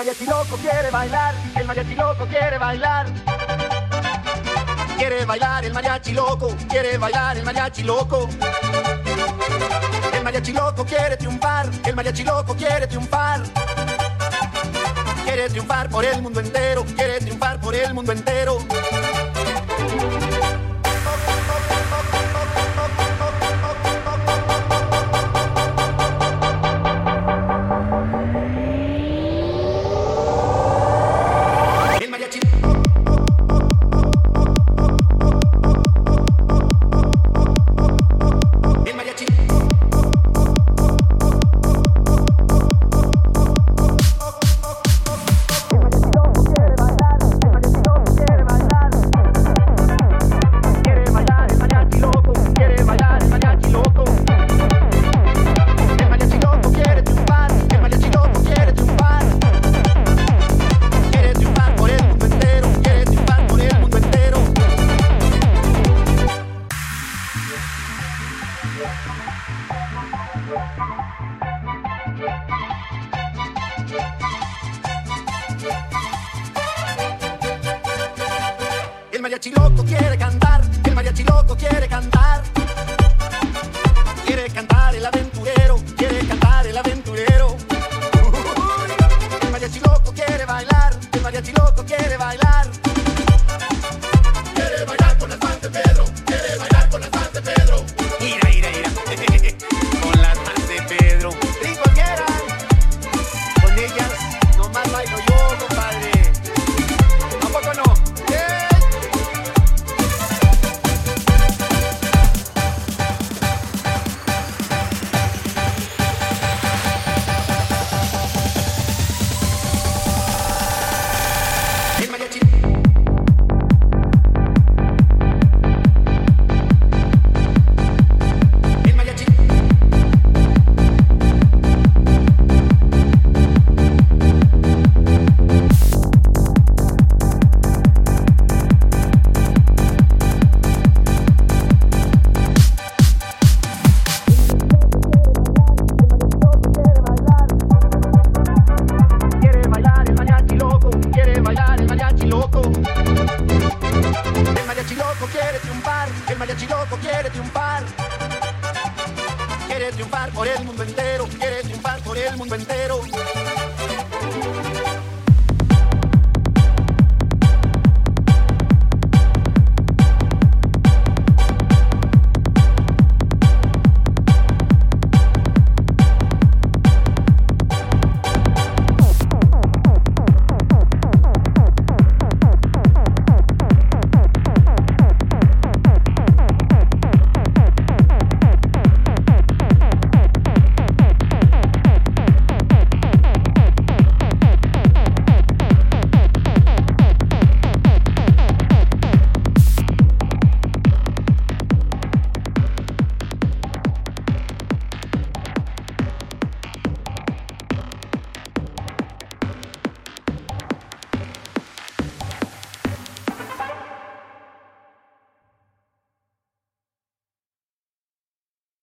mariachi loco quiere bailar, el mariachi loco quiere bailar. Quiere bailar el mariachi loco, quiere bailar el mariachi loco. El mariachi loco quiere triunfar, el mariachi loco quiere triunfar. Quiere triunfar por el mundo entero, quiere triunfar por el mundo entero. El mariachi loco quiere cantar, el mariachi loco quiere cantar. El mariachi loco quiere triunfar, el mariachi loco quiere triunfar. Quiere triunfar por el mundo entero, quiere triunfar por el mundo entero.